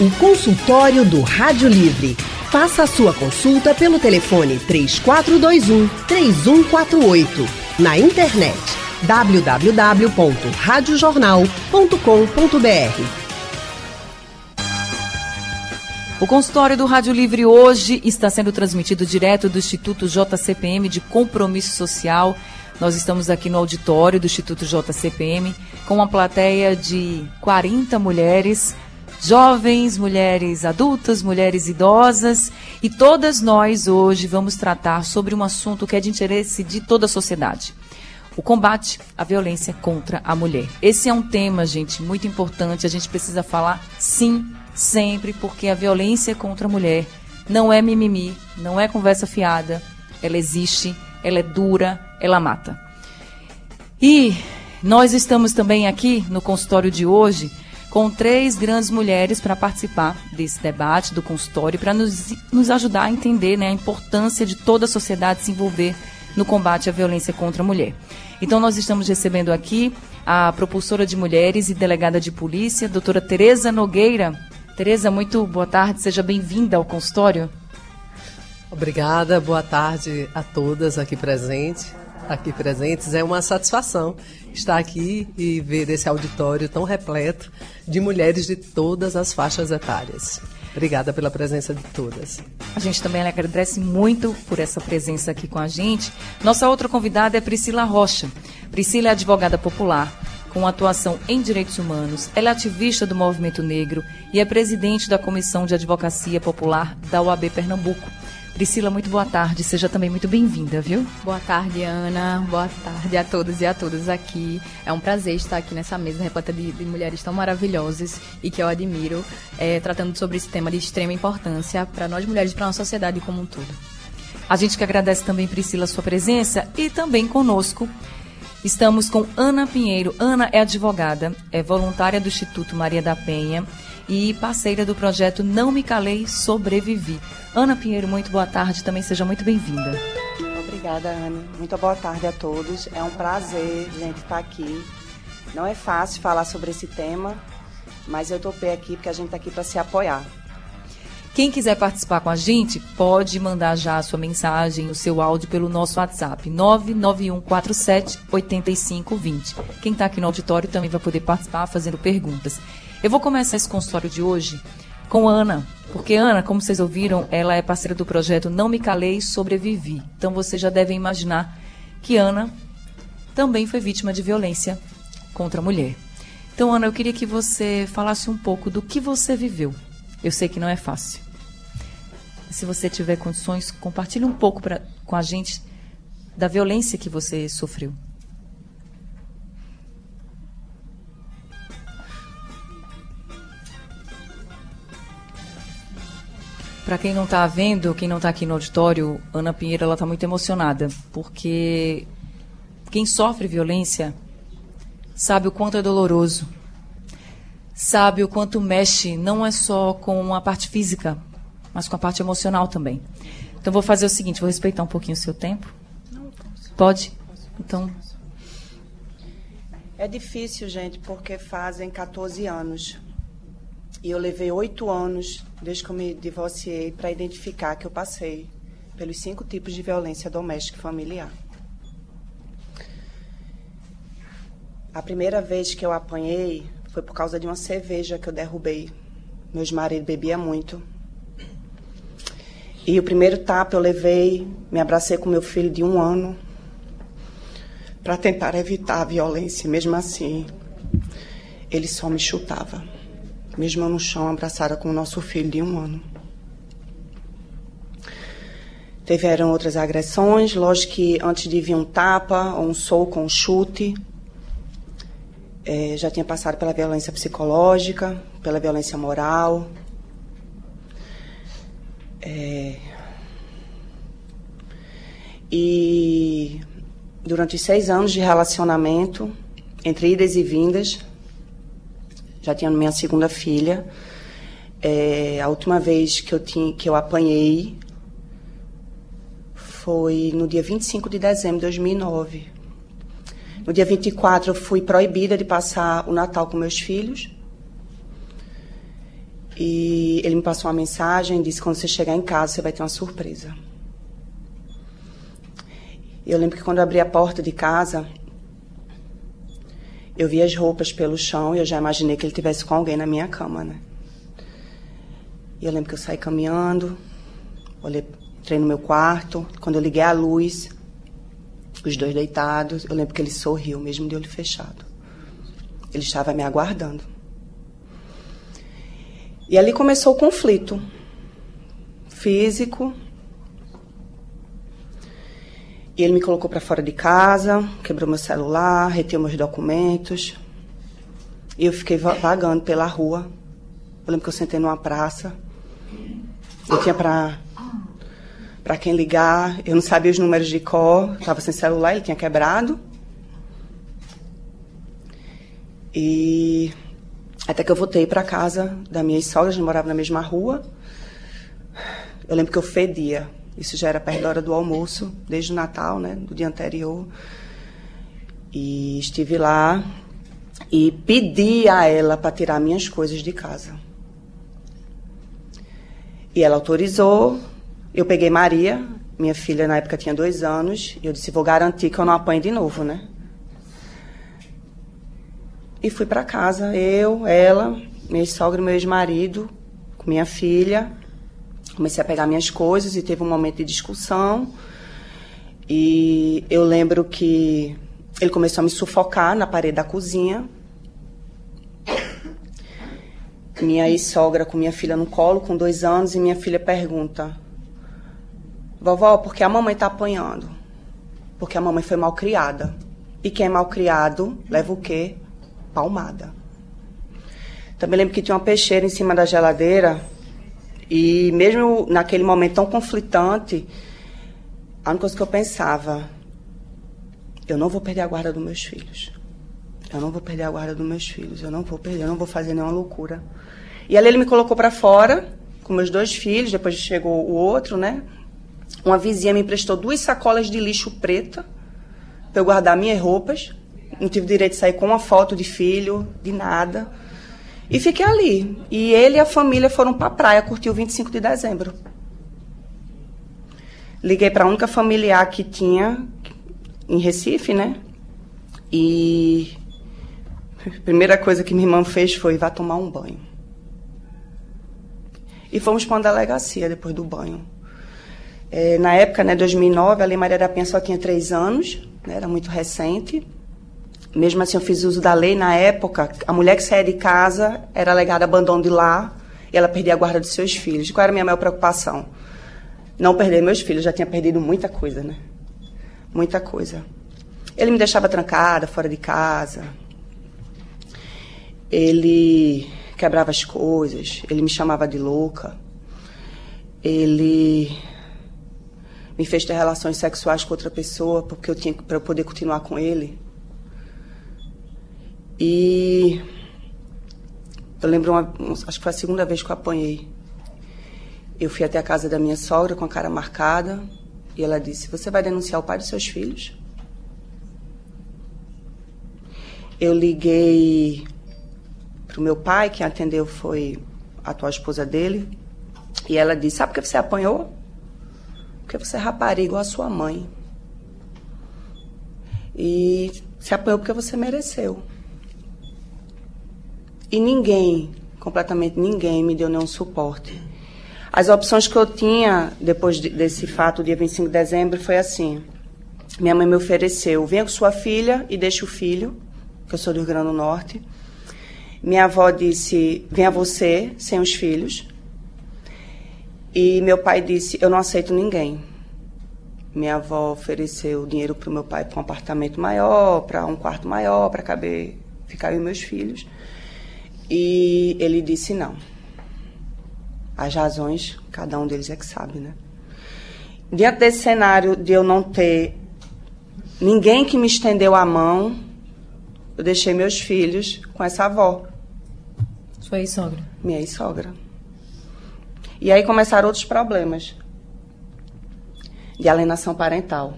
O consultório do Rádio Livre. Faça a sua consulta pelo telefone 3421 3148. Na internet www.radiojornal.com.br. O consultório do Rádio Livre hoje está sendo transmitido direto do Instituto JCPM de Compromisso Social. Nós estamos aqui no auditório do Instituto JCPM com uma plateia de 40 mulheres, jovens, mulheres adultas, mulheres idosas, e todas nós hoje vamos tratar sobre um assunto que é de interesse de toda a sociedade o combate à violência contra a mulher. Esse é um tema, gente, muito importante. A gente precisa falar sim, sempre, porque a violência contra a mulher não é mimimi, não é conversa fiada. Ela existe, ela é dura, ela mata. E nós estamos também aqui no consultório de hoje com três grandes mulheres para participar desse debate do consultório, para nos, nos ajudar a entender né, a importância de toda a sociedade se envolver no combate à violência contra a mulher. Então, nós estamos recebendo aqui a propulsora de mulheres e delegada de polícia, doutora Tereza Nogueira. Tereza, muito boa tarde, seja bem-vinda ao consultório. Obrigada, boa tarde a todas aqui presentes. Aqui presentes é uma satisfação estar aqui e ver esse auditório tão repleto de mulheres de todas as faixas etárias. Obrigada pela presença de todas. A gente também agradece muito por essa presença aqui com a gente. Nossa outra convidada é Priscila Rocha. Priscila é advogada popular, com atuação em direitos humanos. Ela é ativista do movimento negro e é presidente da Comissão de Advocacia Popular da UAB Pernambuco. Priscila, muito boa tarde. Seja também muito bem-vinda, viu? Boa tarde, Ana. Boa tarde a todos e a todas aqui. É um prazer estar aqui nessa mesa repleta de, de mulheres tão maravilhosas e que eu admiro, é, tratando sobre esse tema de extrema importância para nós mulheres e para a nossa sociedade como um todo. A gente que agradece também, Priscila, a sua presença e também conosco. Estamos com Ana Pinheiro. Ana é advogada, é voluntária do Instituto Maria da Penha e parceira do projeto Não Me Calei, Sobrevivi. Ana Pinheiro, muito boa tarde, também seja muito bem-vinda. Obrigada, Ana. Muito boa tarde a todos. É um prazer, gente, estar aqui. Não é fácil falar sobre esse tema, mas eu topei aqui porque a gente está aqui para se apoiar. Quem quiser participar com a gente, pode mandar já a sua mensagem, o seu áudio pelo nosso WhatsApp, 99147 8520. Quem está aqui no auditório também vai poder participar fazendo perguntas. Eu vou começar esse consultório de hoje com Ana, porque Ana, como vocês ouviram, ela é parceira do projeto Não Me Calei, Sobrevivi. Então vocês já devem imaginar que Ana também foi vítima de violência contra a mulher. Então, Ana, eu queria que você falasse um pouco do que você viveu. Eu sei que não é fácil. Se você tiver condições, compartilhe um pouco pra, com a gente da violência que você sofreu. Para quem não está vendo, quem não está aqui no auditório, Ana Pinheiro ela está muito emocionada, porque quem sofre violência sabe o quanto é doloroso, sabe o quanto mexe não é só com a parte física, mas com a parte emocional também. Então vou fazer o seguinte, vou respeitar um pouquinho o seu tempo. Pode? Então. É difícil, gente, porque fazem 14 anos e eu levei oito anos, desde que eu me divorciei, para identificar que eu passei pelos cinco tipos de violência doméstica e familiar. A primeira vez que eu apanhei foi por causa de uma cerveja que eu derrubei. Meu marido bebia muito. E o primeiro tapa eu levei, me abracei com meu filho de um ano para tentar evitar a violência. Mesmo assim, ele só me chutava mesmo no chão, abraçada com o nosso filho de um ano. Tiveram outras agressões, lógico que antes de vir um tapa, ou um soco, um chute, é, já tinha passado pela violência psicológica, pela violência moral. É, e durante seis anos de relacionamento, entre idas e vindas, já tinha minha segunda filha. É, a última vez que eu, tinha, que eu apanhei foi no dia 25 de dezembro de 2009. No dia 24 eu fui proibida de passar o Natal com meus filhos. E ele me passou uma mensagem, disse: quando você chegar em casa, você vai ter uma surpresa. Eu lembro que quando eu abri a porta de casa, eu vi as roupas pelo chão e eu já imaginei que ele tivesse com alguém na minha cama, né? E eu lembro que eu saí caminhando, olhei, entrei no meu quarto. Quando eu liguei a luz, os dois deitados, eu lembro que ele sorriu, mesmo de olho fechado. Ele estava me aguardando. E ali começou o conflito físico. E ele me colocou para fora de casa, quebrou meu celular, reteu meus documentos. E eu fiquei vagando pela rua. Eu lembro que eu sentei numa praça. Eu tinha para para quem ligar, eu não sabia os números de cor, estava sem celular, ele tinha quebrado. E até que eu voltei para casa da minha sogra, a gente morava na mesma rua. Eu lembro que eu fedia. Isso já era perto da hora do almoço, desde o Natal, né, do dia anterior. E estive lá e pedi a ela para tirar minhas coisas de casa. E ela autorizou. Eu peguei Maria, minha filha na época tinha dois anos, e eu disse: vou garantir que eu não apanhe de novo, né? E fui para casa, eu, ela, minha sogra e meu ex-marido, com minha filha. Comecei a pegar minhas coisas e teve um momento de discussão. E eu lembro que ele começou a me sufocar na parede da cozinha. Minha ex-sogra com minha filha no colo, com dois anos, e minha filha pergunta: Vovó, por que a mamãe está apanhando? Porque a mamãe foi mal criada. E quem é mal criado leva o quê? palmada. Também lembro que tinha uma peixeira em cima da geladeira e mesmo naquele momento tão conflitante, a única coisa que eu pensava, eu não vou perder a guarda dos meus filhos. Eu não vou perder a guarda dos meus filhos. Eu não vou perder, eu não vou fazer nenhuma loucura. E ali ele me colocou para fora com meus dois filhos, depois chegou o outro, né? Uma vizinha me emprestou duas sacolas de lixo preta para eu guardar minhas roupas não tive direito de sair com uma foto de filho, de nada. E fiquei ali. E ele e a família foram para a praia curtir o 25 de dezembro. Liguei para a única familiar que tinha em Recife, né? E a primeira coisa que minha irmã fez foi vá tomar um banho. E fomos para uma delegacia depois do banho. É, na época, né, 2009, a Lei Maria da Penha só tinha três anos, né, era muito recente. Mesmo assim, eu fiz uso da lei na época. A mulher que saía de casa era alegada abandono de lar e ela perdia a guarda dos seus filhos. Qual era a minha maior preocupação? Não perder meus filhos. Já tinha perdido muita coisa, né? Muita coisa. Ele me deixava trancada, fora de casa. Ele quebrava as coisas. Ele me chamava de louca. Ele me fez ter relações sexuais com outra pessoa porque eu tinha para poder continuar com ele. E eu lembro, uma, acho que foi a segunda vez que eu apanhei. Eu fui até a casa da minha sogra com a cara marcada e ela disse: Você vai denunciar o pai dos seus filhos? Eu liguei para o meu pai, quem atendeu foi a atual esposa dele, e ela disse: Sabe por que você apanhou? Porque você é rapariga igual a sua mãe. E se apanhou porque você mereceu. E ninguém, completamente ninguém, me deu nenhum suporte. As opções que eu tinha depois de, desse fato, dia 25 de dezembro, foi assim. Minha mãe me ofereceu, venha com sua filha e deixe o filho, que eu sou do Rio Grande do Norte. Minha avó disse, venha você, sem os filhos. E meu pai disse, eu não aceito ninguém. Minha avó ofereceu dinheiro para o meu pai para um apartamento maior, para um quarto maior, para caber ficar e meus filhos. E ele disse não. As razões, cada um deles é que sabe, né? Diante desse cenário de eu não ter ninguém que me estendeu a mão, eu deixei meus filhos com essa avó. Sua ex-sogra? Minha ex-sogra. E aí começaram outros problemas de alienação parental.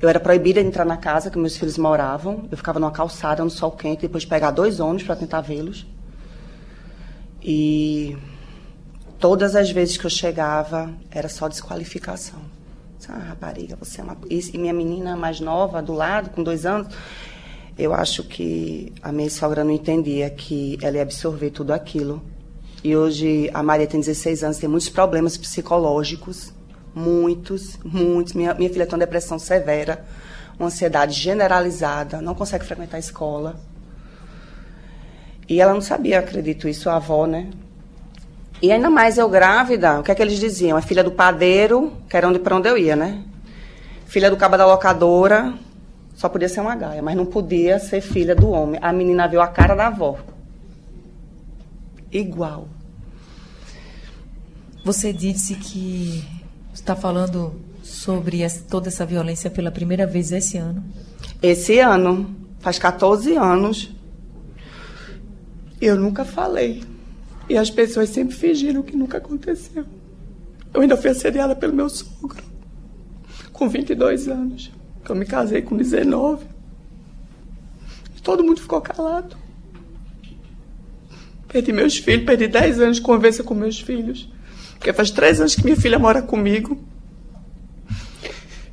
Eu era proibida de entrar na casa que meus filhos moravam. Eu ficava numa calçada, no sol quente, depois de pegar dois ônibus para tentar vê-los. E Todas as vezes que eu chegava, era só desqualificação. Ah, rapariga, você é uma. E minha menina mais nova, do lado, com dois anos, eu acho que a minha sogra não entendia que ela ia absorver tudo aquilo. E hoje a Maria tem 16 anos, tem muitos problemas psicológicos. Muitos, muitos. Minha, minha filha tem uma depressão severa, uma ansiedade generalizada, não consegue frequentar a escola. E ela não sabia, acredito isso, a avó, né? E ainda mais eu grávida, o que é que eles diziam? É filha do padeiro, que era onde, para onde eu ia, né? Filha do cabo da locadora, só podia ser uma gaia, mas não podia ser filha do homem. A menina viu a cara da avó. Igual. Você disse que está falando sobre essa, toda essa violência pela primeira vez esse ano. Esse ano, faz 14 anos. Eu nunca falei. E as pessoas sempre fingiram que nunca aconteceu. Eu ainda fui assediada pelo meu sogro, com 22 anos. Eu me casei com 19. E todo mundo ficou calado. Perdi meus filhos, perdi 10 anos de convivência com meus filhos. Porque faz 3 anos que minha filha mora comigo.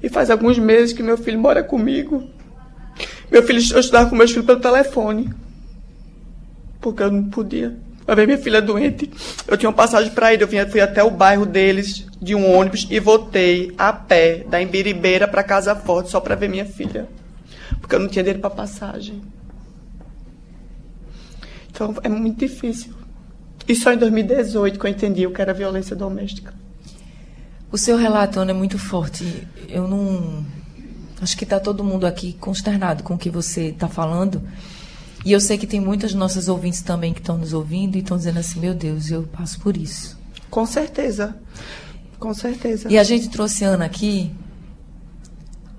E faz alguns meses que meu filho mora comigo. Meu filho, eu estudava com meus filhos pelo telefone. Porque eu não podia para ver minha filha doente. Eu tinha uma passagem para ir, eu vinha, fui até o bairro deles de um ônibus e voltei a pé da Embiribeira para Casa Forte só para ver minha filha, porque eu não tinha dinheiro para passagem. Então é muito difícil. E só em 2018 que eu entendi o que era violência doméstica. O seu relato, Ana, é muito forte. Eu não. Acho que está todo mundo aqui consternado com o que você está falando. E eu sei que tem muitas nossas ouvintes também que estão nos ouvindo e estão dizendo assim: meu Deus, eu passo por isso. Com certeza. Com certeza. E a gente trouxe a Ana aqui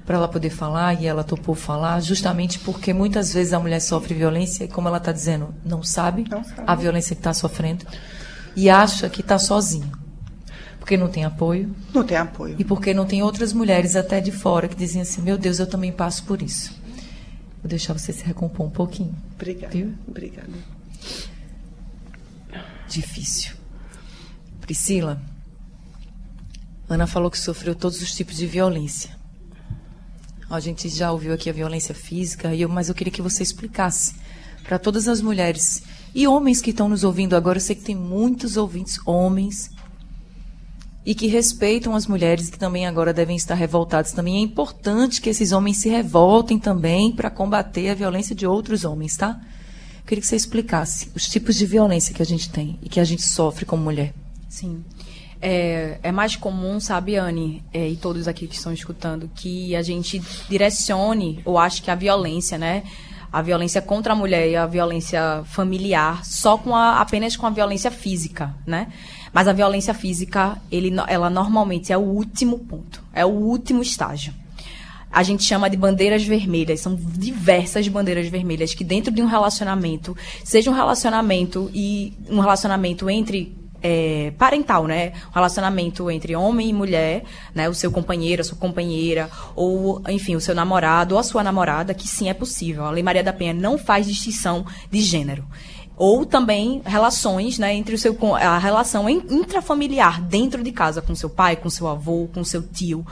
para ela poder falar e ela topou falar, justamente porque muitas vezes a mulher sofre violência e, como ela está dizendo, não sabe, não sabe, a violência que está sofrendo e acha que está sozinho. Porque não tem apoio. Não tem apoio. E porque não tem outras mulheres até de fora que dizem assim: meu Deus, eu também passo por isso. Vou deixar você se recompor um pouquinho. Obrigada. Viu? Obrigada. Difícil. Priscila, Ana falou que sofreu todos os tipos de violência. A gente já ouviu aqui a violência física, mas eu queria que você explicasse para todas as mulheres e homens que estão nos ouvindo agora. Eu sei que tem muitos ouvintes homens e que respeitam as mulheres que também agora devem estar revoltados. Também é importante que esses homens se revoltem também para combater a violência de outros homens, tá? Eu queria que você explicasse os tipos de violência que a gente tem e que a gente sofre como mulher. Sim. É, é mais comum, sabe, Anne, é, e todos aqui que estão escutando, que a gente direcione, ou acho que a violência, né? a violência contra a mulher e a violência familiar só com a, apenas com a violência física, né? Mas a violência física, ele, ela normalmente é o último ponto, é o último estágio. A gente chama de bandeiras vermelhas, são diversas bandeiras vermelhas que dentro de um relacionamento, seja um relacionamento e um relacionamento entre é, parental, né? Um relacionamento entre homem e mulher, né? O seu companheiro, a sua companheira, ou, enfim, o seu namorado ou a sua namorada, que sim é possível. A Lei Maria da Penha não faz distinção de gênero ou também relações, né, entre o seu a relação intrafamiliar dentro de casa com seu pai, com seu avô, com seu tio.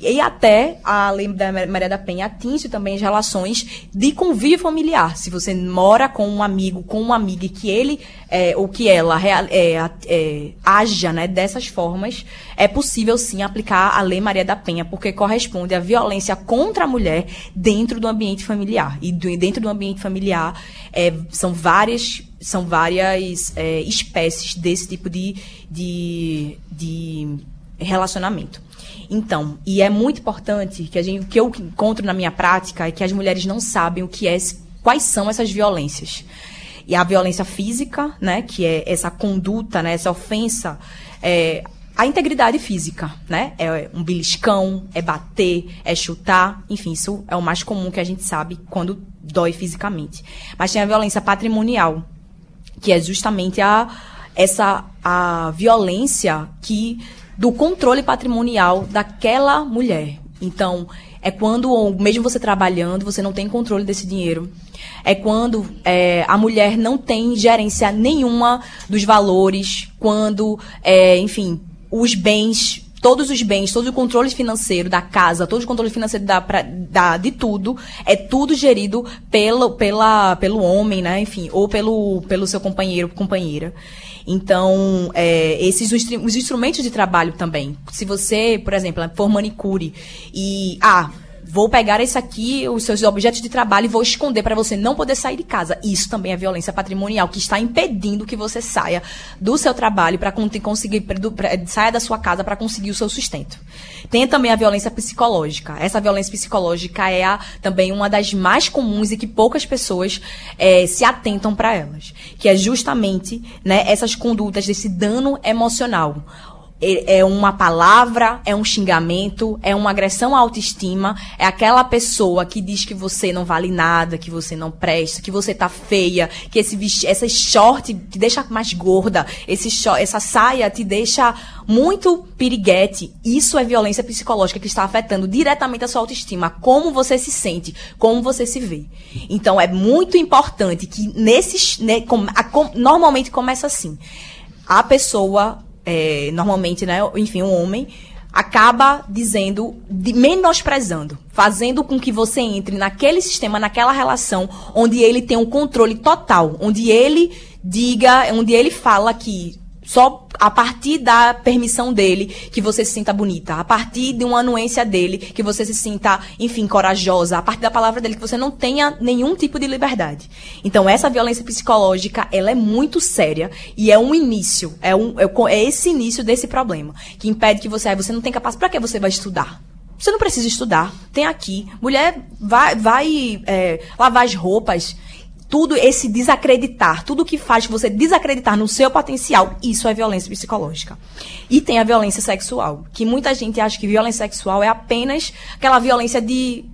E até a lei da Maria da Penha atinge também as relações de convívio familiar. Se você mora com um amigo, com uma amiga que ele é, ou que ela é, é, haja, né, dessas formas, é possível sim aplicar a lei Maria da Penha, porque corresponde à violência contra a mulher dentro do ambiente familiar. E dentro do ambiente familiar é, são várias são várias é, espécies desse tipo de, de, de relacionamento. Então, e é muito importante que a gente, o que eu encontro na minha prática é que as mulheres não sabem o que é, quais são essas violências. E a violência física, né, que é essa conduta, né, essa ofensa, é, a integridade física, né? É um beliscão, é bater, é chutar, enfim, isso é o mais comum que a gente sabe quando dói fisicamente. Mas tem a violência patrimonial, que é justamente a essa a violência que do controle patrimonial daquela mulher. Então, É quando, mesmo você trabalhando, você não tem controle desse dinheiro. É quando é, a mulher não tem gerência nenhuma dos valores, quando, é, enfim, os bens todos os bens, todo o controle financeiro da casa, todo o controle financeiro da, da, de tudo, é tudo gerido pelo, pela, pelo homem, né? Enfim, ou pelo, pelo seu companheiro, companheira. Então, é, esses os, os instrumentos de trabalho também. Se você, por exemplo, for manicure e ah, vou pegar esse aqui, os seus objetos de trabalho, e vou esconder para você não poder sair de casa. Isso também é violência patrimonial, que está impedindo que você saia do seu trabalho para conseguir, saia da sua casa para conseguir o seu sustento. Tem também a violência psicológica. Essa violência psicológica é a, também uma das mais comuns e que poucas pessoas é, se atentam para elas. Que é justamente né, essas condutas desse dano emocional é uma palavra, é um xingamento, é uma agressão à autoestima, é aquela pessoa que diz que você não vale nada, que você não presta, que você tá feia, que esse essa short te deixa mais gorda, esse essa saia te deixa muito piriguete. Isso é violência psicológica que está afetando diretamente a sua autoestima, como você se sente, como você se vê. Então é muito importante que nesses, né, com, a, com, normalmente começa assim. A pessoa é, normalmente, né, enfim, um homem, acaba dizendo, de, menosprezando, fazendo com que você entre naquele sistema, naquela relação, onde ele tem um controle total, onde ele diga, onde ele fala que só a partir da permissão dele que você se sinta bonita, a partir de uma anuência dele que você se sinta, enfim, corajosa, a partir da palavra dele que você não tenha nenhum tipo de liberdade. Então essa violência psicológica, ela é muito séria e é um início, é, um, é, é esse início desse problema que impede que você, você não tem capacidade, para que você vai estudar? Você não precisa estudar. Tem aqui. Mulher vai, vai é, lavar as roupas tudo esse desacreditar, tudo que faz você desacreditar no seu potencial, isso é violência psicológica. E tem a violência sexual, que muita gente acha que violência sexual é apenas aquela violência de,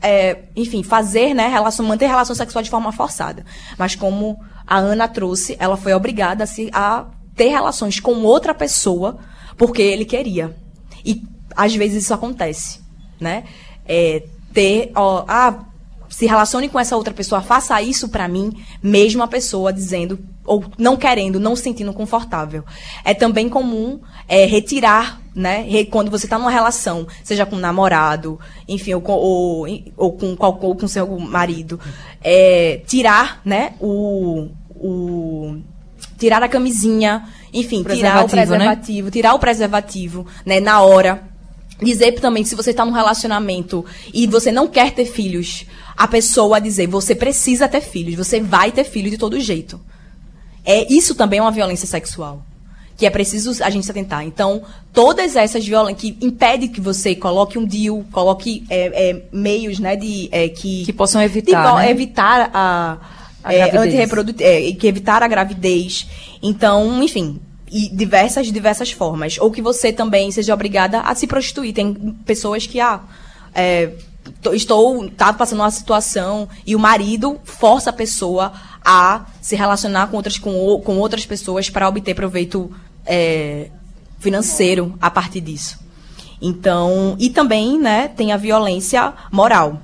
é, enfim, fazer, né, relação, manter relação sexual de forma forçada. Mas como a Ana trouxe, ela foi obrigada a, se, a ter relações com outra pessoa porque ele queria. E às vezes isso acontece, né? É, ter, ó, ah, se relacione com essa outra pessoa, faça isso para mim, mesmo a pessoa dizendo ou não querendo, não se sentindo confortável. É também comum é, retirar, né? Quando você está numa relação, seja com um namorado, enfim, ou com, ou, ou com, ou com seu marido, é, tirar, né? O, o tirar a camisinha, enfim, tirar o preservativo, né? tirar o preservativo, né? Na hora dizer também se você está num relacionamento e você não quer ter filhos, a pessoa dizer você precisa ter filhos, você vai ter filho de todo jeito. É isso também é uma violência sexual que é preciso a gente se atentar. Então, todas essas violências que impede que você coloque um deal, coloque é, é, meios, né, de é, que que possam evitar, de, né? evitar a, a é, é, que evitar a gravidez. Então, enfim, e diversas, diversas formas. Ou que você também seja obrigada a se prostituir. Tem pessoas que, ah, é, estou, tá passando uma situação e o marido força a pessoa a se relacionar com outras, com, com outras pessoas para obter proveito é, financeiro a partir disso. Então, e também, né, tem a violência moral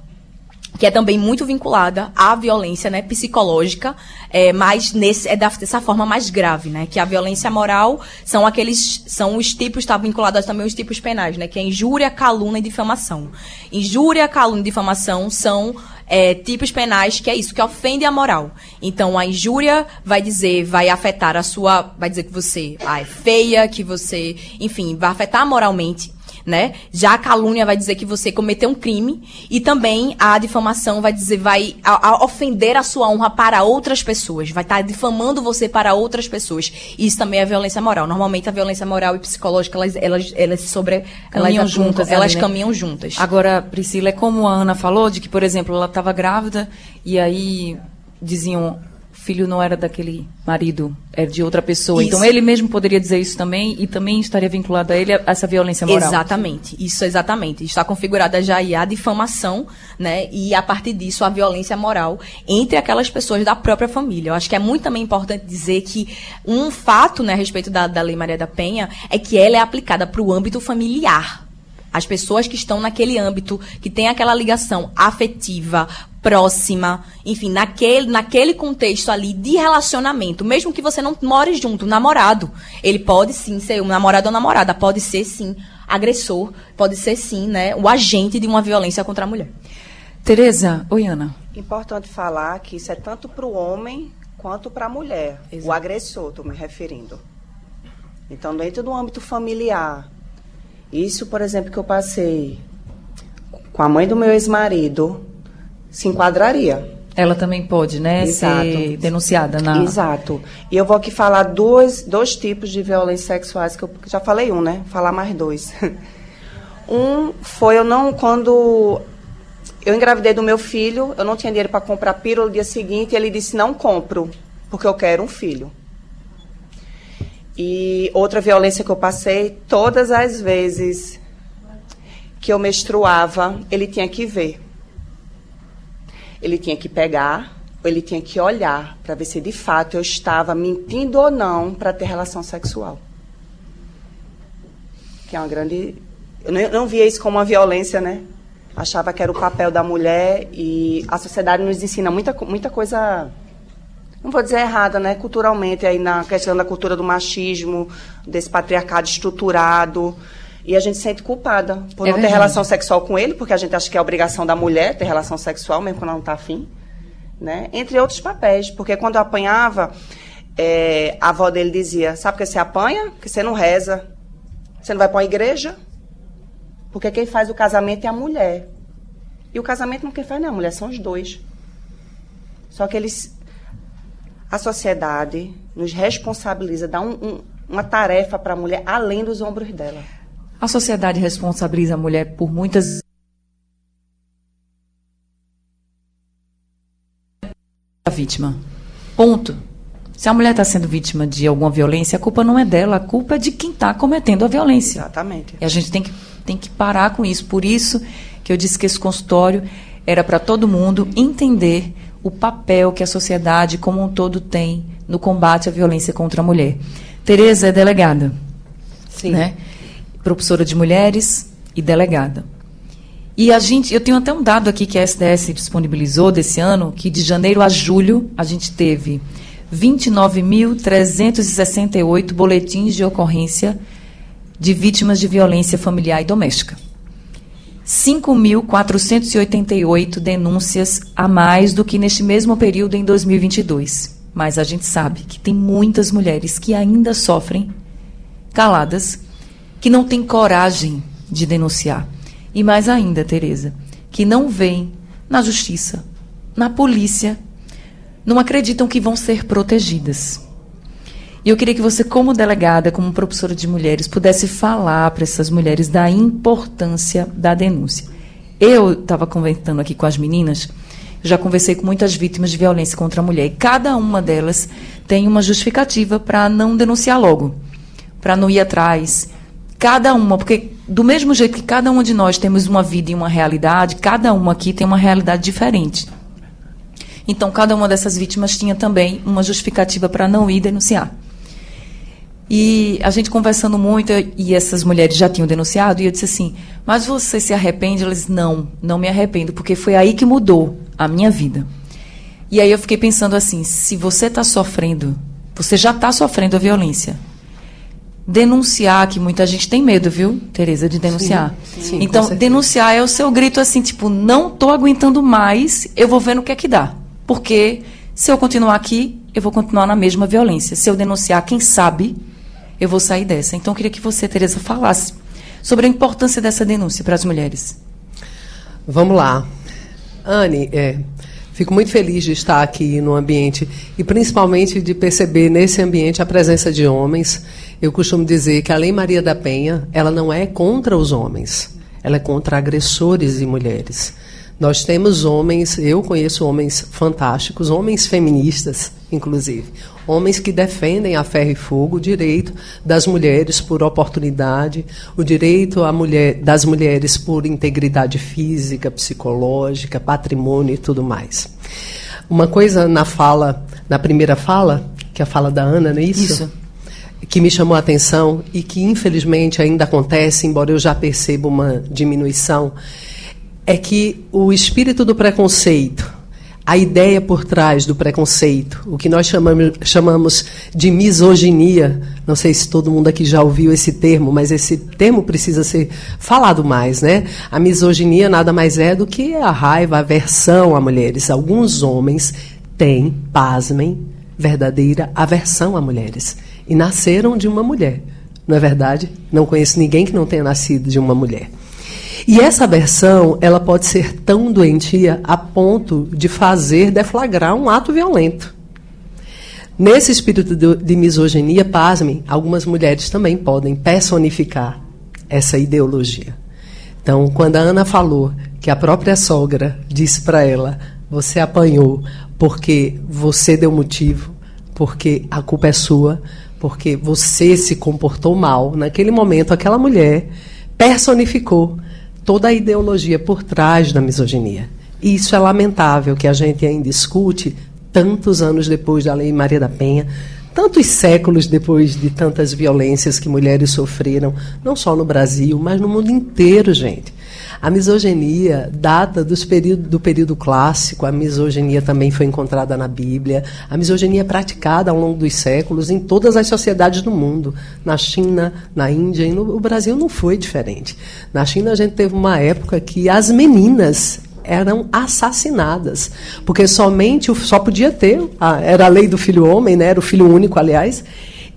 que é também muito vinculada à violência né, psicológica, é, mas nesse, é dessa forma mais grave, né? Que a violência moral são aqueles, são os tipos, está vinculado também aos tipos penais, né? Que é injúria, calúnia e difamação. Injúria, calúnia e difamação são é, tipos penais que é isso, que ofende a moral. Então, a injúria vai dizer, vai afetar a sua, vai dizer que você ah, é feia, que você, enfim, vai afetar moralmente né? Já a calúnia vai dizer que você cometeu um crime e também a difamação vai dizer vai a, a ofender a sua honra para outras pessoas, vai estar tá difamando você para outras pessoas. Isso também é violência moral. Normalmente a violência moral e psicológica elas elas elas sobre caminham elas juntas, elas ali, né? caminham juntas. Agora, Priscila, é como a Ana falou de que, por exemplo, ela estava grávida e aí diziam filho não era daquele marido, é de outra pessoa. Então, isso. Então ele mesmo poderia dizer isso também e também estaria vinculado a ele a essa violência moral. Exatamente, isso exatamente. Está configurada já aí a difamação, né? E a partir disso a violência moral entre aquelas pessoas da própria família. Eu acho que é muito também importante dizer que um fato, né, a respeito da, da Lei Maria da Penha, é que ela é aplicada para o âmbito familiar As pessoas que estão naquele âmbito, que tem aquela ligação afetiva, próxima, enfim, naquele, naquele contexto ali de relacionamento, mesmo que você não more junto, namorado, ele pode sim ser um namorado ou namorada, pode ser sim agressor, pode ser sim, né, o agente de uma violência contra a mulher. Tereza, oi Ana. Importante falar que isso é tanto para o homem quanto para a mulher. Exato. O agressor, estou me referindo. Então, dentro do âmbito familiar, isso, por exemplo, que eu passei com a mãe do meu ex-marido, se enquadraria. Ela também pode, né, Exato. ser denunciada na... Exato. E eu vou aqui falar dois, dois tipos de violências sexuais, que eu já falei um, né? Falar mais dois. um foi eu não, quando eu engravidei do meu filho, eu não tinha dinheiro para comprar pílula no dia seguinte, e ele disse, não compro, porque eu quero um filho. E outra violência que eu passei, todas as vezes que eu menstruava, ele tinha que ver. Ele tinha que pegar, ou ele tinha que olhar para ver se de fato eu estava mentindo ou não para ter relação sexual. Que é uma grande. Eu não, não via isso como uma violência, né? Achava que era o papel da mulher e a sociedade nos ensina muita, muita coisa não vou dizer errada, né, culturalmente, aí na questão da cultura do machismo, desse patriarcado estruturado. E a gente se sente culpada por é não verdade. ter relação sexual com ele, porque a gente acha que é obrigação da mulher ter relação sexual, mesmo quando ela não está afim. Né? Entre outros papéis. Porque quando eu apanhava, é, a avó dele dizia: Sabe por que você apanha? Porque você não reza. Você não vai para uma igreja? Porque quem faz o casamento é a mulher. E o casamento não quem faz não a mulher, são os dois. Só que eles a sociedade nos responsabiliza, dá um, um, uma tarefa para a mulher além dos ombros dela. A sociedade responsabiliza a mulher por muitas a vítima. Ponto. Se a mulher está sendo vítima de alguma violência, a culpa não é dela, a culpa é de quem está cometendo a violência. Exatamente. E a gente tem que, tem que parar com isso. Por isso que eu disse que esse consultório era para todo mundo entender o papel que a sociedade como um todo tem no combate à violência contra a mulher. Tereza é delegada. Sim. Né? Professora de mulheres e delegada. E a gente, eu tenho até um dado aqui que a SDS disponibilizou desse ano, que de janeiro a julho a gente teve 29.368 boletins de ocorrência de vítimas de violência familiar e doméstica. 5.488 denúncias a mais do que neste mesmo período em 2022. Mas a gente sabe que tem muitas mulheres que ainda sofrem caladas, que não têm coragem de denunciar. E mais ainda, Tereza, que não veem na justiça, na polícia, não acreditam que vão ser protegidas. E eu queria que você, como delegada, como professora de mulheres, pudesse falar para essas mulheres da importância da denúncia. Eu estava conversando aqui com as meninas, já conversei com muitas vítimas de violência contra a mulher, e cada uma delas tem uma justificativa para não denunciar logo, para não ir atrás. Cada uma, porque do mesmo jeito que cada uma de nós temos uma vida e uma realidade, cada uma aqui tem uma realidade diferente. Então, cada uma dessas vítimas tinha também uma justificativa para não ir denunciar. E a gente conversando muito, e essas mulheres já tinham denunciado, e eu disse assim: Mas você se arrepende? Elas, não, não me arrependo, porque foi aí que mudou a minha vida. E aí eu fiquei pensando assim: se você está sofrendo, você já está sofrendo a violência. Denunciar, que muita gente tem medo, viu, Tereza, de denunciar. Sim, sim, então, denunciar é o seu grito assim, tipo, não estou aguentando mais, eu vou ver no que é que dá. Porque se eu continuar aqui, eu vou continuar na mesma violência. Se eu denunciar, quem sabe eu vou sair dessa. Então, eu queria que você, Tereza, falasse sobre a importância dessa denúncia para as mulheres. Vamos lá. Anne, é, fico muito feliz de estar aqui no ambiente e principalmente de perceber nesse ambiente a presença de homens. Eu costumo dizer que a Lei Maria da Penha, ela não é contra os homens, ela é contra agressores e mulheres. Nós temos homens, eu conheço homens fantásticos, homens feministas, inclusive, homens que defendem a ferro e fogo o direito das mulheres por oportunidade, o direito mulher, das mulheres por integridade física, psicológica, patrimônio e tudo mais. Uma coisa na fala, na primeira fala, que é a fala da Ana, não é isso? Isso que me chamou a atenção e que infelizmente ainda acontece, embora eu já perceba uma diminuição, é que o espírito do preconceito, a ideia por trás do preconceito, o que nós chamamos, chamamos de misoginia, não sei se todo mundo aqui já ouviu esse termo, mas esse termo precisa ser falado mais, né? A misoginia nada mais é do que a raiva, a aversão a mulheres. Alguns homens têm, pasmem, verdadeira aversão a mulheres e nasceram de uma mulher. Não é verdade? Não conheço ninguém que não tenha nascido de uma mulher. E essa versão, ela pode ser tão doentia a ponto de fazer deflagrar um ato violento. Nesse espírito de misoginia, pasmem, algumas mulheres também podem personificar essa ideologia. Então, quando a Ana falou que a própria sogra disse para ela: Você apanhou porque você deu motivo, porque a culpa é sua, porque você se comportou mal. Naquele momento, aquela mulher personificou toda a ideologia por trás da misoginia. E isso é lamentável que a gente ainda discute tantos anos depois da Lei Maria da Penha, tantos séculos depois de tantas violências que mulheres sofreram, não só no Brasil, mas no mundo inteiro, gente. A misoginia data dos período, do período clássico, a misoginia também foi encontrada na Bíblia. A misoginia é praticada ao longo dos séculos em todas as sociedades do mundo. Na China, na Índia e no Brasil não foi diferente. Na China a gente teve uma época que as meninas eram assassinadas, porque somente só podia ter, era a lei do filho homem, né, era o filho único, aliás,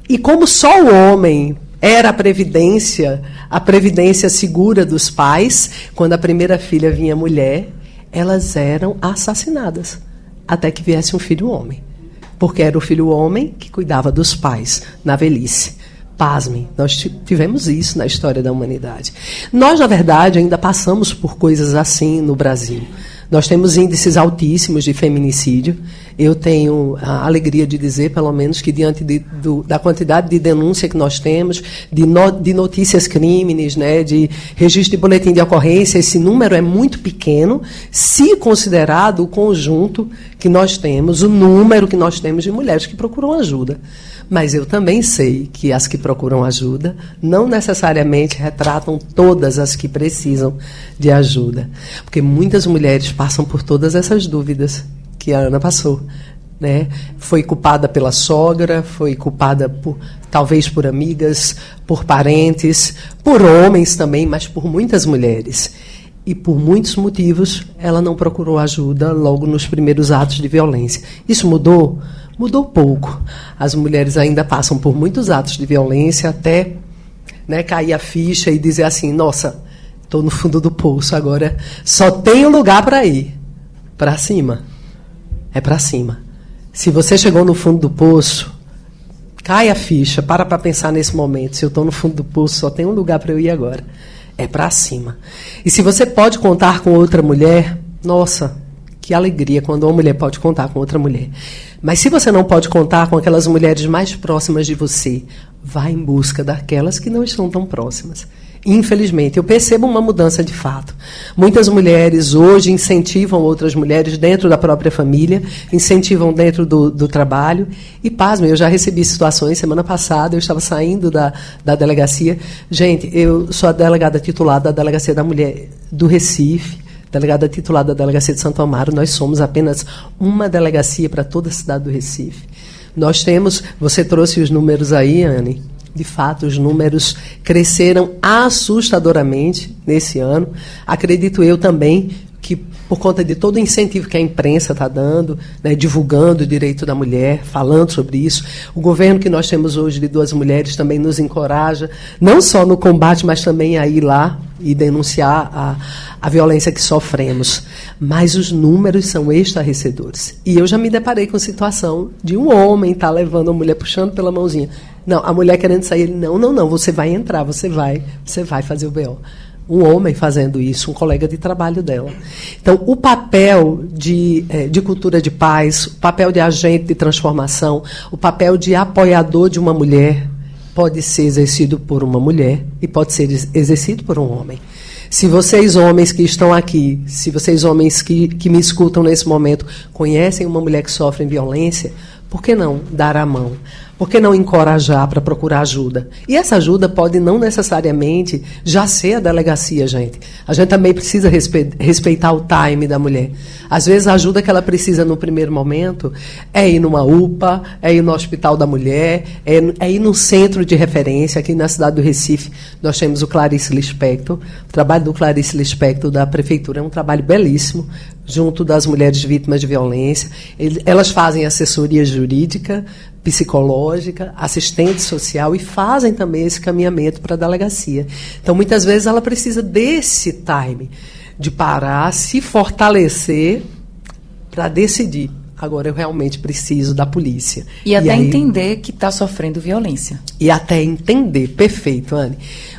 e como só o homem era a previdência, a previdência segura dos pais. Quando a primeira filha vinha mulher, elas eram assassinadas até que viesse um filho homem, porque era o filho homem que cuidava dos pais na velhice. Pasmem, nós tivemos isso na história da humanidade. Nós, na verdade, ainda passamos por coisas assim no Brasil. Nós temos índices altíssimos de feminicídio. Eu tenho a alegria de dizer, pelo menos, que diante de, do, da quantidade de denúncia que nós temos, de, no, de notícias crimes, né, de registro de boletim de ocorrência, esse número é muito pequeno, se considerado o conjunto que nós temos, o número que nós temos de mulheres que procuram ajuda. Mas eu também sei que as que procuram ajuda não necessariamente retratam todas as que precisam de ajuda. Porque muitas mulheres passam por todas essas dúvidas que a Ana passou. Né? Foi culpada pela sogra, foi culpada por talvez por amigas, por parentes, por homens também, mas por muitas mulheres. E por muitos motivos ela não procurou ajuda logo nos primeiros atos de violência. Isso mudou? Mudou pouco. As mulheres ainda passam por muitos atos de violência até né, cair a ficha e dizer assim: nossa, estou no fundo do poço agora, só tenho lugar para ir para cima. É para cima. Se você chegou no fundo do poço, cai a ficha, para para pensar nesse momento. Se eu estou no fundo do poço, só tem um lugar para eu ir agora. É para cima. E se você pode contar com outra mulher, nossa, que alegria quando uma mulher pode contar com outra mulher. Mas se você não pode contar com aquelas mulheres mais próximas de você, vá em busca daquelas que não estão tão próximas. Infelizmente, eu percebo uma mudança de fato. Muitas mulheres hoje incentivam outras mulheres dentro da própria família, incentivam dentro do, do trabalho. E, pasme, eu já recebi situações. Semana passada, eu estava saindo da, da delegacia. Gente, eu sou a delegada titular da Delegacia da Mulher do Recife delegada titular da Delegacia de Santo Amaro, nós somos apenas uma delegacia para toda a cidade do Recife. Nós temos, você trouxe os números aí, Anne, de fato, os números cresceram assustadoramente nesse ano. Acredito eu também que por conta de todo o incentivo que a imprensa está dando, né, divulgando o direito da mulher, falando sobre isso. O governo que nós temos hoje de duas mulheres também nos encoraja, não só no combate, mas também a ir lá e denunciar a, a violência que sofremos. Mas os números são estarrecedores. E eu já me deparei com situação de um homem estar tá levando a mulher, puxando pela mãozinha. Não, a mulher querendo sair, ele, não, não, não, você vai entrar, você vai, você vai fazer o BO um homem fazendo isso, um colega de trabalho dela. Então, o papel de, eh, de cultura de paz, o papel de agente de transformação, o papel de apoiador de uma mulher pode ser exercido por uma mulher e pode ser exercido por um homem. Se vocês, homens que estão aqui, se vocês, homens que, que me escutam nesse momento, conhecem uma mulher que sofre violência, por que não dar a mão? Por que não encorajar para procurar ajuda? E essa ajuda pode não necessariamente já ser a delegacia, gente. A gente também precisa respeitar o time da mulher. Às vezes a ajuda que ela precisa no primeiro momento é ir numa UPA, é ir no Hospital da Mulher, é, é ir num centro de referência. Aqui na cidade do Recife nós temos o Clarice Lispector. O trabalho do Clarice Lispector da Prefeitura é um trabalho belíssimo junto das mulheres vítimas de violência. Elas fazem assessoria jurídica, psicológica, assistente social e fazem também esse caminhamento para a delegacia. Então, muitas vezes, ela precisa desse time de parar, se fortalecer para decidir. Agora eu realmente preciso da polícia. E até e aí, entender que está sofrendo violência. E até entender, perfeito, Anne.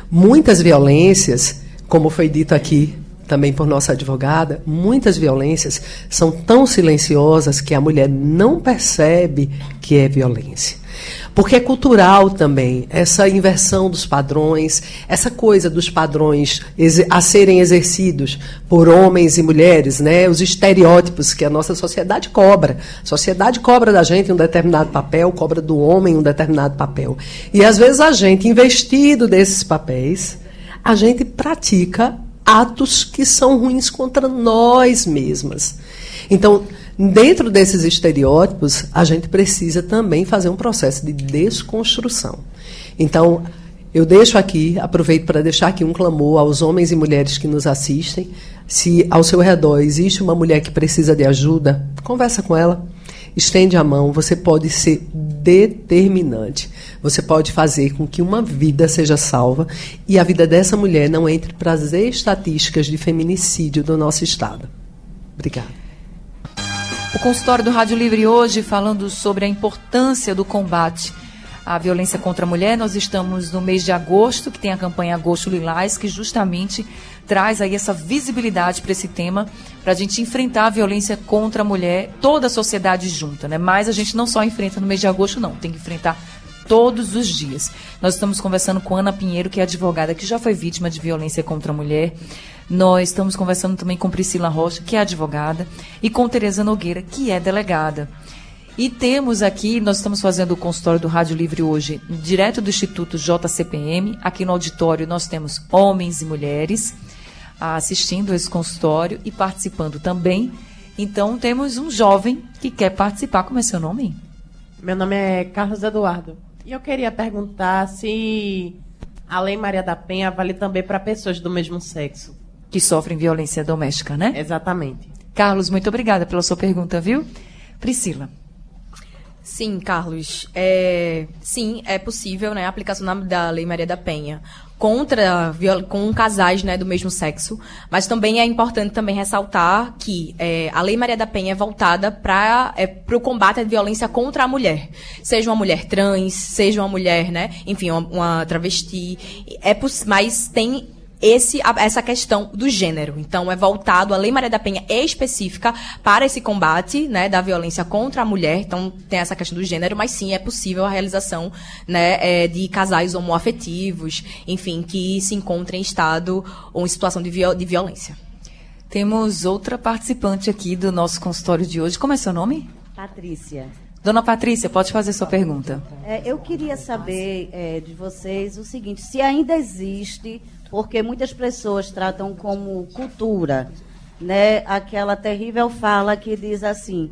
Muitas violências, como foi dito aqui também por nossa advogada, muitas violências são tão silenciosas que a mulher não percebe que é violência. Porque é cultural também essa inversão dos padrões, essa coisa dos padrões a serem exercidos por homens e mulheres, né? os estereótipos que a nossa sociedade cobra. A sociedade cobra da gente um determinado papel, cobra do homem um determinado papel. E às vezes a gente, investido desses papéis, a gente pratica atos que são ruins contra nós mesmas. Então, dentro desses estereótipos, a gente precisa também fazer um processo de desconstrução. Então, eu deixo aqui, aproveito para deixar aqui um clamor aos homens e mulheres que nos assistem. Se ao seu redor existe uma mulher que precisa de ajuda, conversa com ela estende a mão, você pode ser determinante. Você pode fazer com que uma vida seja salva e a vida dessa mulher não entre para as estatísticas de feminicídio do nosso Estado. Obrigada. O consultório do Rádio Livre hoje falando sobre a importância do combate à violência contra a mulher. Nós estamos no mês de agosto, que tem a campanha Agosto Lilás, que justamente traz aí essa visibilidade para esse tema, para a gente enfrentar a violência contra a mulher, toda a sociedade junta, né? Mas a gente não só enfrenta no mês de agosto, não, tem que enfrentar todos os dias. Nós estamos conversando com Ana Pinheiro, que é advogada que já foi vítima de violência contra a mulher. Nós estamos conversando também com Priscila Rocha, que é advogada, e com Tereza Nogueira, que é delegada. E temos aqui, nós estamos fazendo o consultório do Rádio Livre hoje, direto do Instituto JCPM. Aqui no auditório nós temos homens e mulheres assistindo esse consultório e participando também. Então temos um jovem que quer participar. Como é seu nome? Meu nome é Carlos Eduardo. E eu queria perguntar se a Lei Maria da Penha vale também para pessoas do mesmo sexo. Que sofrem violência doméstica, né? Exatamente. Carlos, muito obrigada pela sua pergunta, viu? Priscila. Sim, Carlos. É, sim, é possível né, a aplicação da Lei Maria da Penha contra com casais né, do mesmo sexo, mas também é importante também ressaltar que é, a Lei Maria da Penha é voltada para é, o combate à violência contra a mulher, seja uma mulher trans, seja uma mulher, né, enfim, uma, uma travesti, é, mas tem esse, essa questão do gênero. Então, é voltado, a Lei Maria da Penha é específica para esse combate né, da violência contra a mulher. Então, tem essa questão do gênero, mas sim, é possível a realização né, é, de casais homoafetivos, enfim, que se encontrem em estado ou em situação de, viol de violência. Temos outra participante aqui do nosso consultório de hoje. Como é seu nome? Patrícia. Dona Patrícia, pode fazer sua pergunta. É, eu queria saber é, de vocês o seguinte: se ainda existe porque muitas pessoas tratam como cultura, né? Aquela terrível fala que diz assim: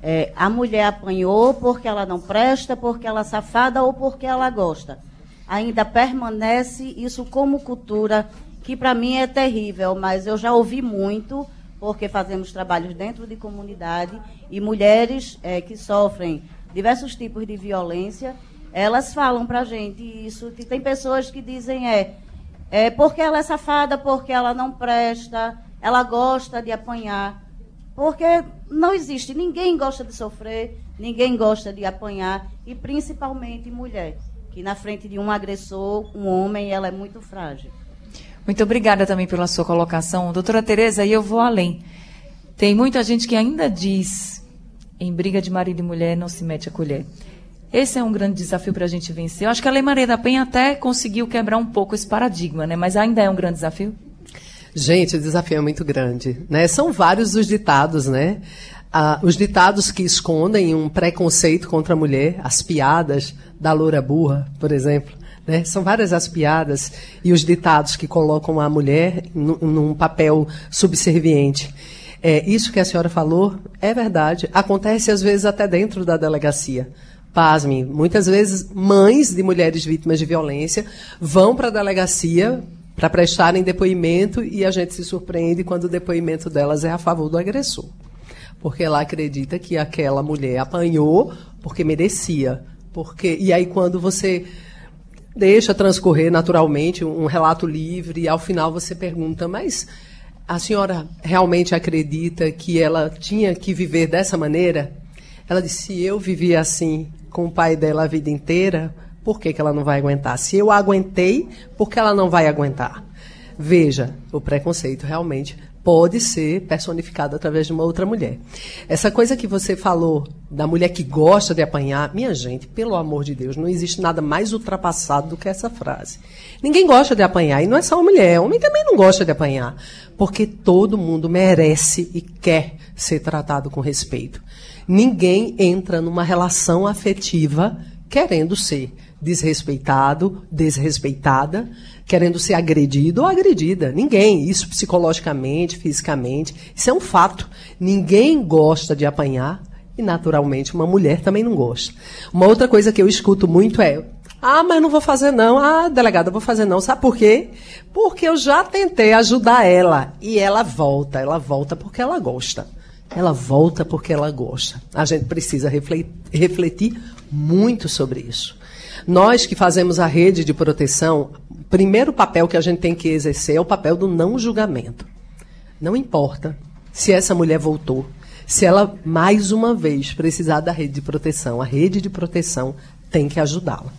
é, a mulher apanhou porque ela não presta, porque ela é safada ou porque ela gosta. Ainda permanece isso como cultura, que para mim é terrível, mas eu já ouvi muito, porque fazemos trabalhos dentro de comunidade e mulheres é, que sofrem diversos tipos de violência, elas falam para a gente isso. Que tem pessoas que dizem é é, porque ela é safada, porque ela não presta, ela gosta de apanhar. Porque não existe, ninguém gosta de sofrer, ninguém gosta de apanhar, e principalmente mulher, que na frente de um agressor, um homem, ela é muito frágil. Muito obrigada também pela sua colocação. Doutora Tereza, e eu vou além. Tem muita gente que ainda diz, em briga de marido e mulher não se mete a colher. Esse é um grande desafio para a gente vencer. Eu acho que a Lei Maria da Penha até conseguiu quebrar um pouco esse paradigma, né? Mas ainda é um grande desafio. Gente, o desafio é muito grande, né? São vários os ditados, né? Ah, os ditados que escondem um preconceito contra a mulher, as piadas da loura burra, por exemplo. Né? São várias as piadas e os ditados que colocam a mulher num, papel subserviente. É, isso que a senhora falou é verdade. Acontece às vezes até dentro da delegacia. Pasme, muitas vezes mães de mulheres vítimas de violência vão para a delegacia para prestarem depoimento e a gente se surpreende quando o depoimento delas é a favor do agressor. Porque ela acredita que aquela mulher apanhou porque merecia. Porque E aí, quando você deixa transcorrer naturalmente um relato livre e ao final você pergunta, mas a senhora realmente acredita que ela tinha que viver dessa maneira? Ela disse: se eu vivi assim com o pai dela a vida inteira, por que, que ela não vai aguentar? Se eu aguentei, por que ela não vai aguentar? Veja, o preconceito realmente pode ser personificado através de uma outra mulher. Essa coisa que você falou da mulher que gosta de apanhar, minha gente, pelo amor de Deus, não existe nada mais ultrapassado do que essa frase. Ninguém gosta de apanhar, e não é só mulher, homem também não gosta de apanhar, porque todo mundo merece e quer ser tratado com respeito. Ninguém entra numa relação afetiva querendo ser desrespeitado, desrespeitada, querendo ser agredido ou agredida. Ninguém. Isso psicologicamente, fisicamente. Isso é um fato. Ninguém gosta de apanhar e, naturalmente, uma mulher também não gosta. Uma outra coisa que eu escuto muito é. Ah, mas não vou fazer não. Ah, delegada, vou fazer não. Sabe por quê? Porque eu já tentei ajudar ela. E ela volta. Ela volta porque ela gosta. Ela volta porque ela gosta. A gente precisa refletir muito sobre isso. Nós que fazemos a rede de proteção, o primeiro papel que a gente tem que exercer é o papel do não julgamento. Não importa se essa mulher voltou, se ela mais uma vez precisar da rede de proteção, a rede de proteção tem que ajudá-la.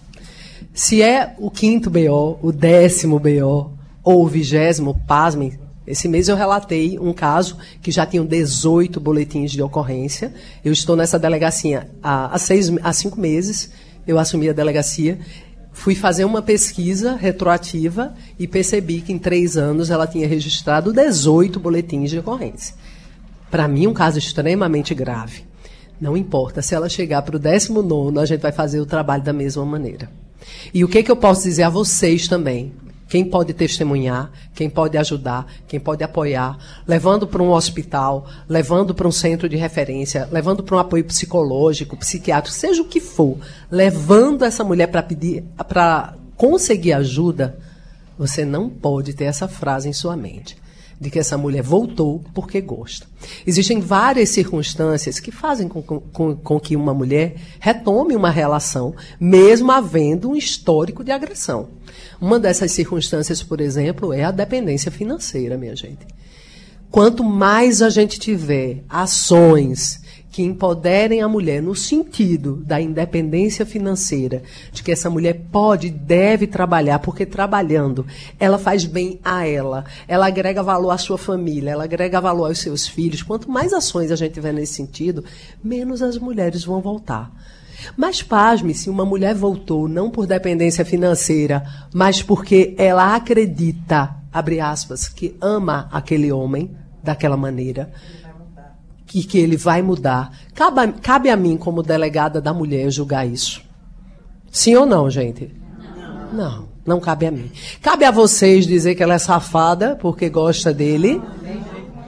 Se é o quinto BO, o décimo BO ou o vigésimo, pasmem, esse mês eu relatei um caso que já tinham 18 boletins de ocorrência. Eu estou nessa delegacia há, há, seis, há cinco meses eu assumi a delegacia, fui fazer uma pesquisa retroativa e percebi que em três anos ela tinha registrado 18 boletins de ocorrência. Para mim, um caso extremamente grave. Não importa, se ela chegar para o 19, a gente vai fazer o trabalho da mesma maneira. E o que, que eu posso dizer a vocês também? Quem pode testemunhar, quem pode ajudar, quem pode apoiar, levando para um hospital, levando para um centro de referência, levando para um apoio psicológico, psiquiátrico, seja o que for, levando essa mulher para pedir, para conseguir ajuda, você não pode ter essa frase em sua mente de que essa mulher voltou porque gosta. Existem várias circunstâncias que fazem com, com, com, que uma mulher retome uma relação, mesmo havendo um histórico de agressão. Uma dessas circunstâncias, por exemplo, é a dependência financeira, minha gente. Quanto mais a gente tiver ações que empoderem a mulher no sentido da independência financeira, de que essa mulher pode e deve trabalhar, porque trabalhando ela faz bem a ela, ela agrega valor à sua família, ela agrega valor aos seus filhos. Quanto mais ações a gente tiver nesse sentido, menos as mulheres vão voltar. Mas pasme, se uma mulher voltou não por dependência financeira, mas porque ela acredita, abre aspas, que ama aquele homem daquela maneira, que, que ele vai mudar. Cabe, cabe a mim, como delegada da mulher, julgar isso. Sim ou não, gente? Não. Não, não cabe a mim. Cabe a vocês dizer que ela é safada porque gosta dele?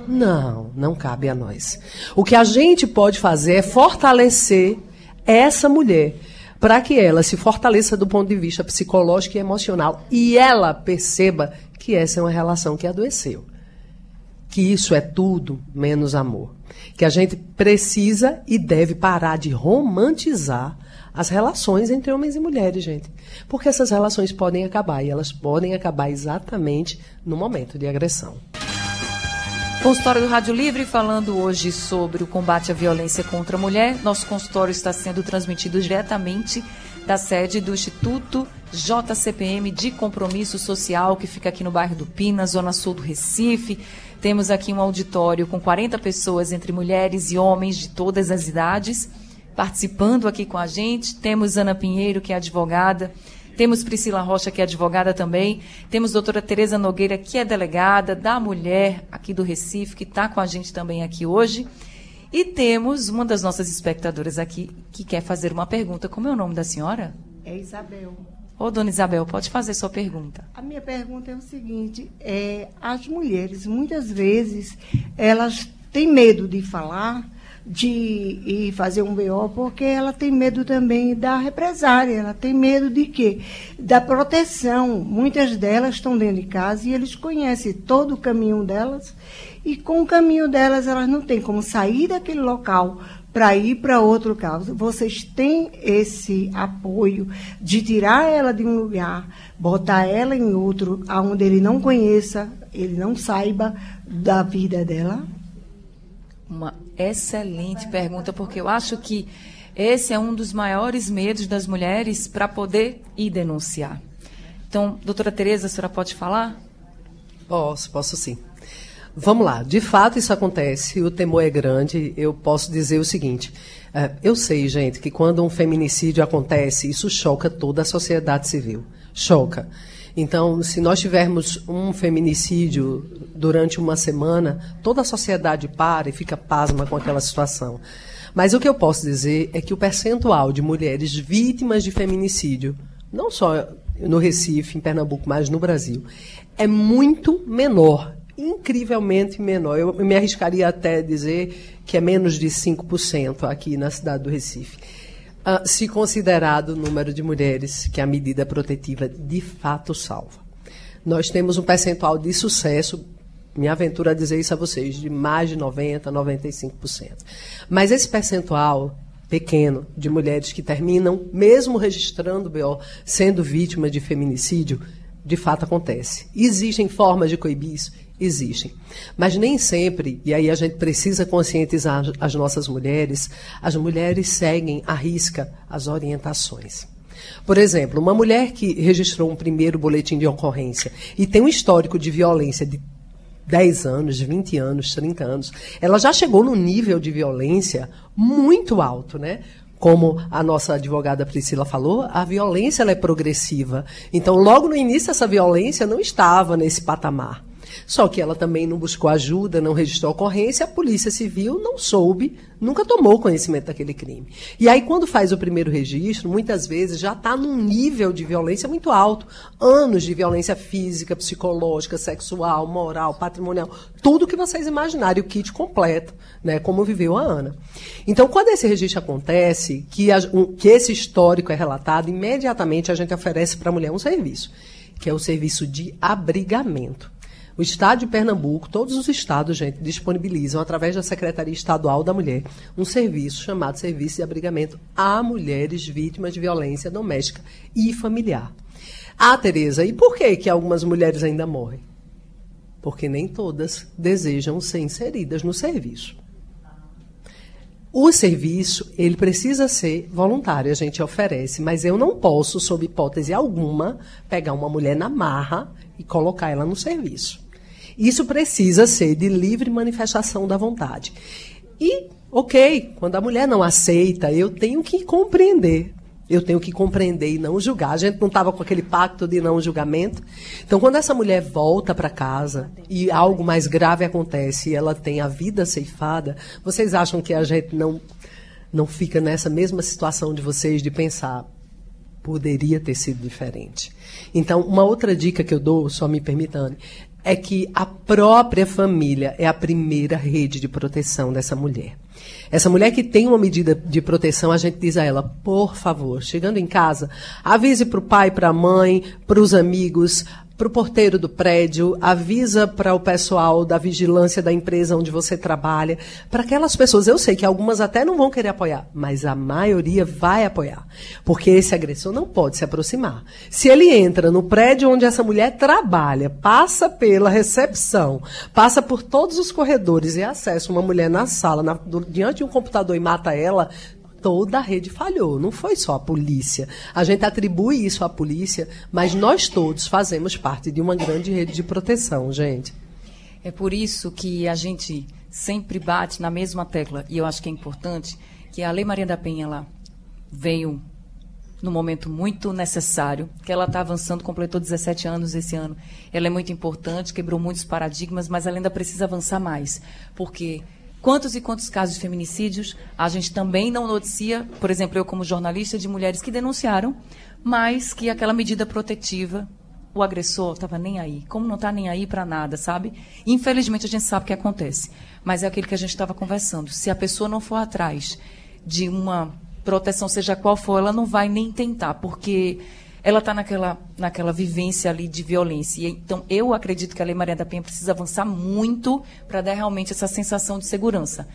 Não, não cabe a nós. O que a gente pode fazer é fortalecer essa mulher para que ela se fortaleça do ponto de vista psicológico e emocional e ela perceba que essa é uma relação que adoeceu. Que isso é tudo menos amor que a gente precisa e deve parar de romantizar as relações entre homens e mulheres, gente. Porque essas relações podem acabar e elas podem acabar exatamente no momento de agressão. Consultório do Rádio Livre falando hoje sobre o combate à violência contra a mulher. Nosso consultório está sendo transmitido diretamente da sede do Instituto JCPM de Compromisso Social, que fica aqui no bairro do Pina, zona sul do Recife. Temos aqui um auditório com 40 pessoas, entre mulheres e homens de todas as idades, participando aqui com a gente. Temos Ana Pinheiro, que é advogada. Temos Priscila Rocha, que é advogada também. Temos doutora Tereza Nogueira, que é delegada da mulher aqui do Recife, que está com a gente também aqui hoje. E temos uma das nossas espectadoras aqui que quer fazer uma pergunta. Como é o nome da senhora? É Isabel. Ô, dona Isabel, pode fazer sua pergunta. A minha pergunta é o seguinte: é, as mulheres, muitas vezes, elas têm medo de falar, de ir fazer um BO, porque ela tem medo também da represária, ela tem medo de quê? Da proteção. Muitas delas estão dentro de casa e eles conhecem todo o caminho delas, e com o caminho delas elas não têm como sair daquele local para ir para outro caso. Vocês têm esse apoio de tirar ela de um lugar, botar ela em outro, onde ele não conheça, ele não saiba da vida dela? Uma excelente pergunta, porque eu acho que esse é um dos maiores medos das mulheres para poder ir denunciar. Então, doutora Tereza, a senhora pode falar? Posso, posso sim. Vamos lá, de fato isso acontece, o temor é grande. Eu posso dizer o seguinte: é, eu sei, gente, que quando um feminicídio acontece, isso choca toda a sociedade civil. Choca. Então, se nós tivermos um feminicídio durante uma semana, toda a sociedade para e fica pasma com aquela situação. Mas o que eu posso dizer é que o percentual de mulheres vítimas de feminicídio, não só no Recife, em Pernambuco, mas no Brasil, é muito menor incrivelmente menor. Eu me arriscaria até dizer que é menos de 5% aqui na cidade do Recife. Uh, se considerado o número de mulheres que a medida protetiva de fato salva. Nós temos um percentual de sucesso, me aventuro a dizer isso a vocês, de mais de 90%, 95%. Mas esse percentual pequeno de mulheres que terminam, mesmo registrando BO, sendo vítima de feminicídio, de fato acontece. Existem formas de coibir isso? Existem. Mas nem sempre, e aí a gente precisa conscientizar as nossas mulheres, as mulheres seguem à risca as orientações. Por exemplo, uma mulher que registrou um primeiro boletim de ocorrência e tem um histórico de violência de 10 anos, 20 anos, 30 anos, ela já chegou num nível de violência muito alto, né? Como a nossa advogada Priscila falou, a violência é progressiva. Então, logo no início, essa violência não estava nesse patamar. Só que ela também não buscou ajuda, não registrou ocorrência, a Polícia Civil não soube, nunca tomou conhecimento daquele crime. E aí, quando faz o primeiro registro, muitas vezes já está num nível de violência muito alto anos de violência física, psicológica, sexual, moral, patrimonial, tudo que vocês imaginarem, o kit completo, né, como viveu a Ana. Então, quando esse registro acontece, que, a, um, que esse histórico é relatado, imediatamente a gente oferece para a mulher um serviço, que é o serviço de abrigamento. O Estado de Pernambuco, todos os estados, gente, disponibilizam, através da Secretaria Estadual da Mulher, um serviço chamado Serviço de Abrigamento a mulheres vítimas de violência doméstica e familiar. Ah, Tereza, e por que, que algumas mulheres ainda morrem? Porque nem todas desejam ser inseridas no serviço. O serviço, ele precisa ser voluntário, a gente oferece, mas eu não posso, sob hipótese alguma, pegar uma mulher na marra e colocar ela no serviço. Isso precisa ser de livre manifestação da vontade. E, ok, quando a mulher não aceita, eu tenho que compreender. Eu tenho que compreender e não julgar. A gente não estava com aquele pacto de não julgamento. Então, quando essa mulher volta para casa e algo mais grave acontece e ela tem a vida ceifada, vocês acham que a gente não, não fica nessa mesma situação de vocês de pensar, poderia ter sido diferente. Então, uma outra dica que eu dou, só me permitando, é que a própria família é a primeira rede de proteção dessa mulher. Essa mulher que tem uma medida de proteção, a gente diz a ela, por favor, chegando em casa, avise para o pai, para a mãe, para os amigos, para o porteiro do prédio, avisa para o pessoal da vigilância da empresa onde você trabalha, para aquelas pessoas. Eu sei que algumas até não vão querer apoiar, mas a maioria vai apoiar, porque esse agressor não pode se aproximar. Se ele entra no prédio onde essa mulher trabalha, passa pela recepção, passa por todos os corredores e acessa uma mulher na sala, na, do, diante de um computador e mata ela, toda a rede falhou, não foi só a polícia. A gente atribui isso à polícia, mas nós todos fazemos parte de uma grande rede de proteção, gente. É por isso que a gente sempre bate na mesma tecla, e eu acho que é importante, que a Lei Maria da Penha ela veio num momento muito necessário, que ela está avançando, completou 17 anos esse ano. Ela é muito importante, quebrou muitos paradigmas, mas ela ainda precisa avançar mais, porque Quantos e quantos casos de feminicídios a gente também não noticia, por exemplo, eu como jornalista, de mulheres que denunciaram, mas que aquela medida protetiva, o agressor estava nem aí. Como não está nem aí para nada, sabe? Infelizmente a gente sabe o que acontece. Mas é aquilo que a gente estava conversando. Se a pessoa não for atrás de uma proteção, seja qual for, ela não vai nem tentar, porque ela está naquela, naquela vivência ali de violência. E, então, eu acredito que a Lei Maria da Penha precisa avançar muito para dar realmente essa sensação de segurança.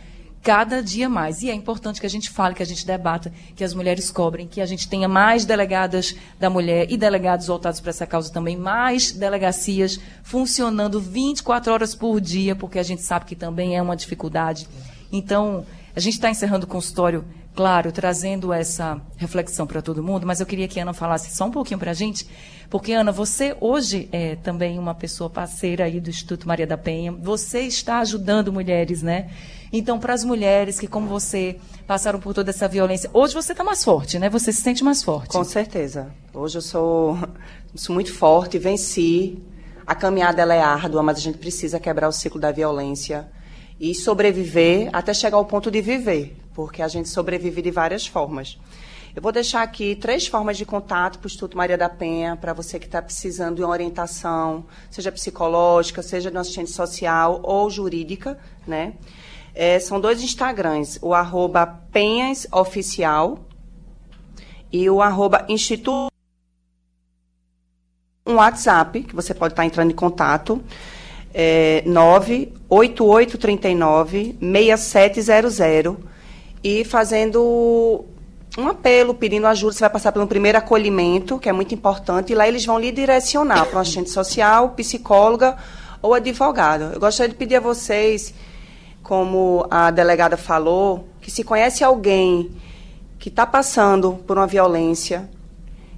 Cada dia mais. E é importante que a gente fale, que a gente debata, que as mulheres cobrem, que a gente tenha mais delegadas da mulher e delegados voltados para essa causa também, mais delegacias funcionando 24 horas por dia, porque a gente sabe que também é uma dificuldade. Então, a gente está encerrando o consultório claro, trazendo essa reflexão para todo mundo, mas eu queria que a Ana falasse só um pouquinho para a gente, porque, Ana, você hoje é também uma pessoa parceira aí do Instituto Maria da Penha, você está ajudando mulheres, né? Então, para as mulheres que, como você, passaram por toda essa violência, hoje você está mais forte, né? Você se sente mais forte. Com certeza. Hoje eu sou, sou muito forte, venci. A caminhada é árdua, mas a gente precisa quebrar o ciclo da violência e sobreviver até chegar ao ponto de viver porque a gente sobrevive de várias formas. Eu vou deixar aqui três formas de contato para o Instituto Maria da Penha, para você que está precisando de uma orientação, seja psicológica, seja de uma assistente social ou jurídica, né? É, são dois Instagrams, o arroba Penhas Oficial e o arroba Instituto. Um WhatsApp, que você pode estar entrando em contato, é 98839 6700 e fazendo um apelo, pedindo ajuda. Você vai passar pelo primeiro acolhimento, que é muito importante, e lá eles vão lhe direcionar para um assistente social, psicóloga ou advogado. Eu gostaria de pedir a vocês, como a delegada falou, que se conhece alguém que está passando por uma violência,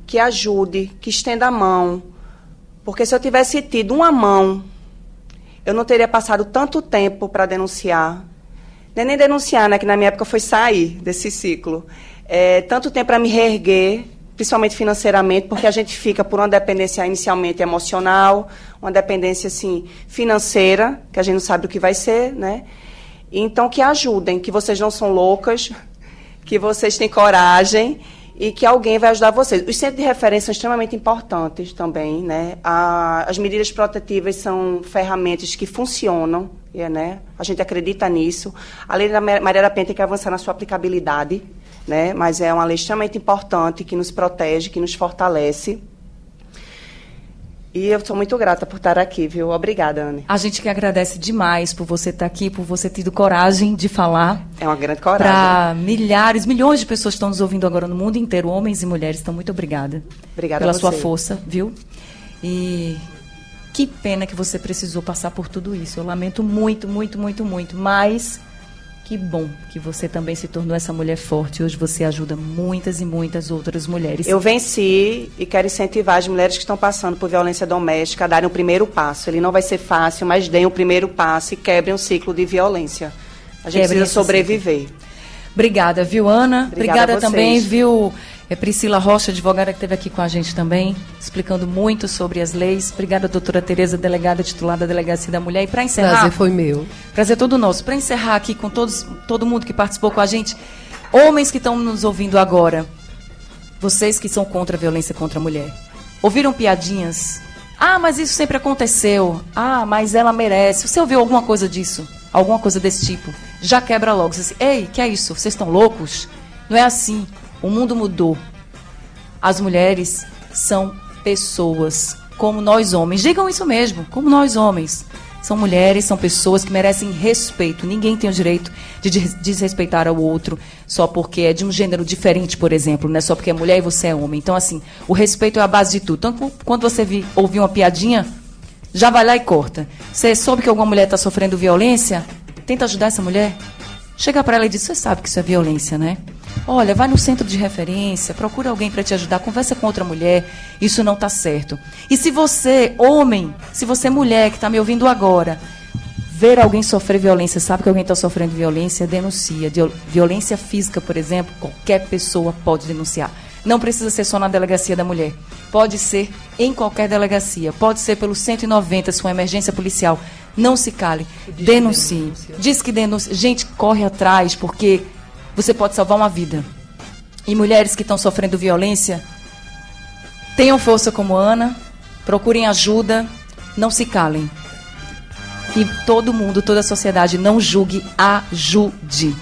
que ajude, que estenda a mão. Porque se eu tivesse tido uma mão, eu não teria passado tanto tempo para denunciar, nem, nem denunciar, né, que na minha época foi sair desse ciclo. É, tanto tempo para me reerguer, principalmente financeiramente, porque a gente fica por uma dependência inicialmente emocional, uma dependência assim financeira, que a gente não sabe o que vai ser, né? Então que ajudem, que vocês não são loucas, que vocês têm coragem e que alguém vai ajudar vocês. Os centros de referência são extremamente importantes também, né? A, as medidas protetivas são ferramentas que funcionam, é, né? A gente acredita nisso. A lei da Maria da Penha tem que avançar na sua aplicabilidade, né? Mas é uma lei extremamente importante que nos protege, que nos fortalece. E eu sou muito grata por estar aqui, viu? Obrigada, Anne. A gente que agradece demais por você estar aqui, por você ter tido coragem de falar. É uma grande coragem. Para milhares, milhões de pessoas que estão nos ouvindo agora no mundo inteiro, homens e mulheres. Então, muito obrigada. Obrigada Pela sua força, viu? E que pena que você precisou passar por tudo isso. Eu lamento muito, muito, muito, muito. Mas que bom que você também se tornou essa mulher forte. Hoje você ajuda muitas e muitas outras mulheres. Eu venci e quero incentivar as mulheres que estão passando por violência doméstica a darem o primeiro passo. Ele não vai ser fácil, mas deem o primeiro passo e quebrem um ciclo de violência. A gente Quebrem precisa sobreviver. Ciclo. Obrigada, viu, Ana? Obrigada, Obrigada também, viu, é Priscila Rocha, advogada que esteve aqui com a gente também, explicando muito sobre as leis. Obrigada, doutora Tereza, delegada titular da Delegacia da Mulher. E para encerrar. Prazer foi meu. Prazer todo nosso. Para encerrar aqui com todos, todo mundo que participou com a gente, homens que estão nos ouvindo agora, vocês que são contra a violência contra a mulher, ouviram piadinhas? Ah, mas isso sempre aconteceu. Ah, mas ela merece. Você ouviu alguma coisa disso? Alguma coisa desse tipo? Já quebra logo. Você diz, Ei, que é isso? Vocês estão loucos? Não é assim. O mundo mudou. As mulheres são pessoas, como nós homens. Digam isso mesmo, como nós homens. São mulheres, são pessoas que merecem respeito. Ninguém tem o direito de desrespeitar ao outro só porque é de um gênero diferente, por exemplo, não é só porque é mulher e você é homem. Então, assim, o respeito é a base de tudo. Então, quando você vi, ouvir uma piadinha, já vai lá e corta. Você soube que alguma mulher está sofrendo violência? Tenta ajudar essa mulher. Chega para ela e diz: Você sabe que isso é violência, né? Olha, vai no centro de referência, procura alguém para te ajudar, conversa com outra mulher, isso não está certo. E se você, homem, se você, mulher que está me ouvindo agora, ver alguém sofrer violência, sabe que alguém está sofrendo violência, denuncia. Violência física, por exemplo, qualquer pessoa pode denunciar. Não precisa ser só na delegacia da mulher. Pode ser em qualquer delegacia. Pode ser pelo 190, se for uma emergência policial. Não se cale. Denuncie. Diz que denuncie. Gente, corre atrás, porque você pode salvar uma vida. E mulheres que estão sofrendo violência, tenham força como Ana, procurem ajuda, não se calem. E todo mundo, toda a sociedade, não julgue, ajude.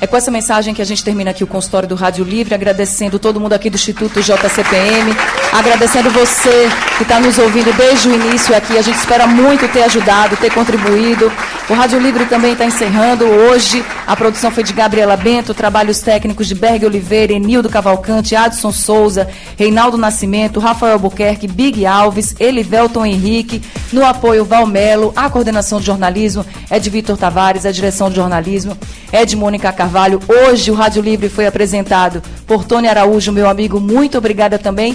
É com essa mensagem que a gente termina aqui o consultório do Rádio Livre, agradecendo todo mundo aqui do Instituto JCPM, agradecendo você que está nos ouvindo desde o início aqui. A gente espera muito ter ajudado, ter contribuído. O Rádio Livre também está encerrando hoje. A produção foi de Gabriela Bento, trabalhos técnicos de Berg Oliveira, Enildo Cavalcante, Adson Souza, Reinaldo Nascimento, Rafael Albuquerque, Big Alves, Elivelton Henrique, no apoio Valmelo, a coordenação de jornalismo é de Vitor Tavares, a direção de jornalismo é de Mônica Carvalho. Hoje o Rádio Livre foi apresentado por Tony Araújo, meu amigo. Muito obrigada também.